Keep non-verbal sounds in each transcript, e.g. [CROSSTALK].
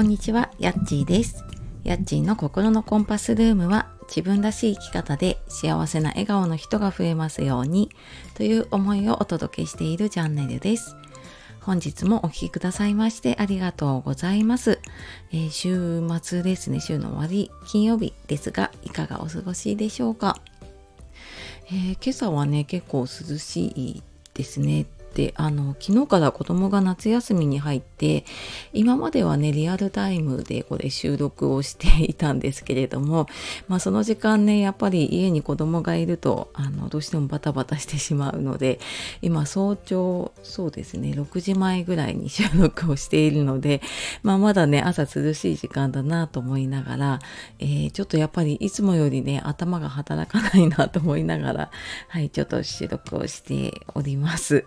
こんにちは、やっちーです。やっちーの心のコンパスルームは自分らしい生き方で幸せな笑顔の人が増えますようにという思いをお届けしているチャンネルです。本日もお聴きくださいましてありがとうございます。えー、週末ですね、週の終わり、金曜日ですが、いかがお過ごしでしょうか？えー、今朝はね、結構涼しいですね。であの昨日から子供が夏休みに入って今まではねリアルタイムでこれ収録をしていたんですけれども、まあ、その時間ねやっぱり家に子供がいるとあのどうしてもバタバタしてしまうので今早朝そうですね6時前ぐらいに収録をしているので、まあ、まだね朝涼しい時間だなと思いながら、えー、ちょっとやっぱりいつもよりね頭が働かないなと思いながらはいちょっと収録をしております。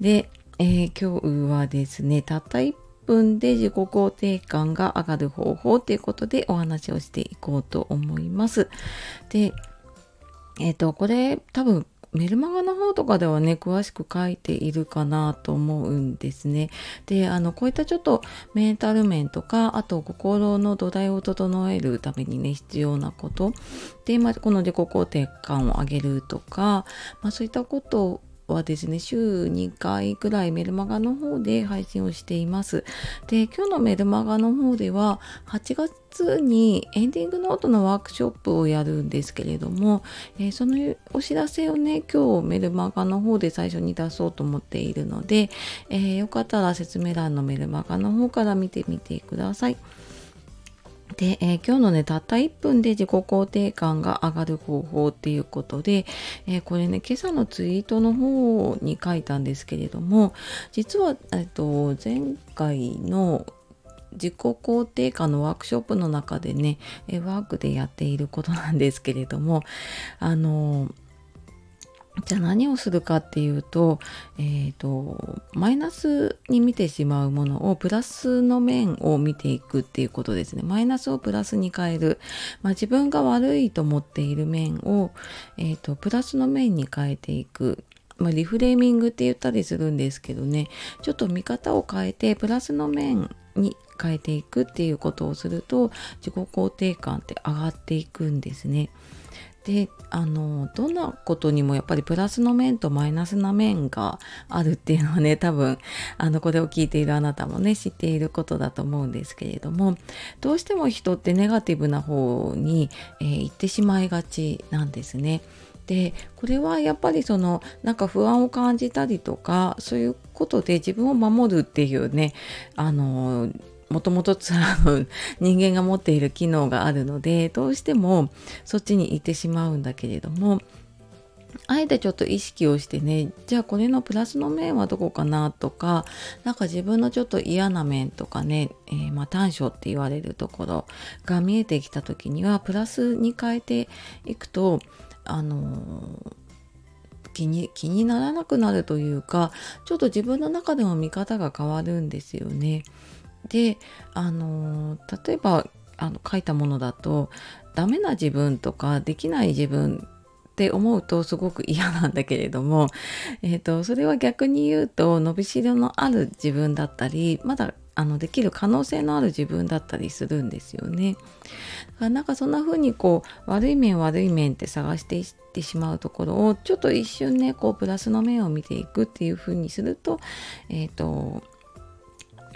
で、えー、今日はですね、たった1分で自己肯定感が上がる方法ということでお話をしていこうと思います。で、えっ、ー、と、これ多分メルマガの方とかではね詳しく書いているかなと思うんですね。であのこういったちょっとメンタル面とかあと心の土台を整えるためにね必要なことで、まあ、この自己肯定感を上げるとか、まあ、そういったことはですね、週2回くらいメルマガの方で配信をしています。で、今日のメルマガの方では、8月にエンディングノートのワークショップをやるんですけれども、えー、そのお知らせをね、今日メルマガの方で最初に出そうと思っているので、えー、よかったら説明欄のメルマガの方から見てみてください。で、えー、今日のね、たった1分で自己肯定感が上がる方法っていうことで、えー、これね、今朝のツイートの方に書いたんですけれども、実は、えっと、前回の自己肯定感のワークショップの中でね、えワークでやっていることなんですけれども、あの、じゃあ何をするかっていうと,、えーと、マイナスに見てしまうものをプラスの面を見ていくっていうことですね。マイナスをプラスに変える。まあ、自分が悪いと思っている面を、えーと、プラスの面に変えていく。まあ、リフレーミングって言ったりするんですけどねちょっと見方を変えてプラスの面に変えていくっていうことをすると自己肯定感って上がっていくんですね。であのどんなことにもやっぱりプラスの面とマイナスな面があるっていうのはね [LAUGHS] 多分あのこれを聞いているあなたもね知っていることだと思うんですけれどもどうしても人ってネガティブな方に、えー、行ってしまいがちなんですね。でこれはやっぱりそのなんか不安を感じたりとかそういうことで自分を守るっていうねあのもともと [LAUGHS] 人間が持っている機能があるのでどうしてもそっちに行ってしまうんだけれどもあえてちょっと意識をしてねじゃあこれのプラスの面はどこかなとか何か自分のちょっと嫌な面とかね、えー、ま短所って言われるところが見えてきた時にはプラスに変えていくとあの気に気にならなくなるというかちょっと自分の中でも見方が変わるんですよね。であの例えばあの書いたものだとダメな自分とかできない自分って思うとすごく嫌なんだけれども、えーと、それは逆に言うと伸びしろのある自分だったりまだあのできる可能性のある自分だったりするんですよね。だからなんかそんな風にこう悪い面悪い面って探していってしまうところをちょっと一瞬ねこうプラスの面を見ていくっていう風にすると,、えーと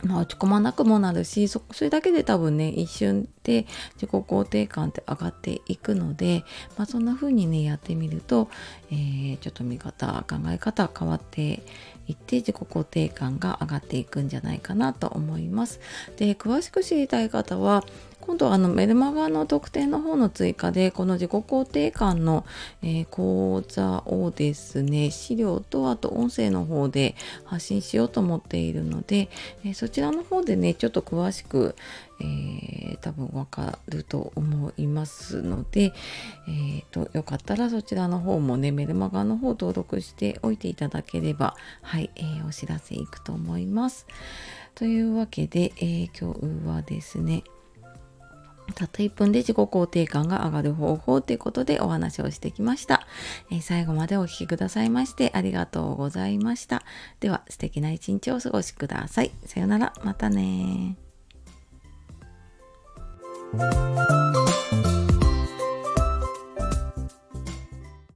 まあ、落ち込まなくもなるしそれだけで多分ね一瞬で自己肯定感って上がっていくので、まあ、そんな風にねやってみると、えー、ちょっと見方考え方変わっていって自己肯定感が上がっていくんじゃないかなと思います。で詳しく知りたい方は今度あのメルマガの特典の方の追加でこの自己肯定感の、えー、講座をですね資料とあと音声の方で発信しようと思っているので、えー、そちらの方でねちょっと詳しく、えー、多分わかると思いますので、えーと、よかったらそちらの方もねメルマガの方登録しておいていただければはい、え、お知らせいくと思います。というわけで、え今日はですねたった1分で自己肯定感が上がる方法ということでお話をしてきました、えー、最後までお聴きくださいましてありがとうございました。では素敵な一日をお過ごしください。さようなら。またね。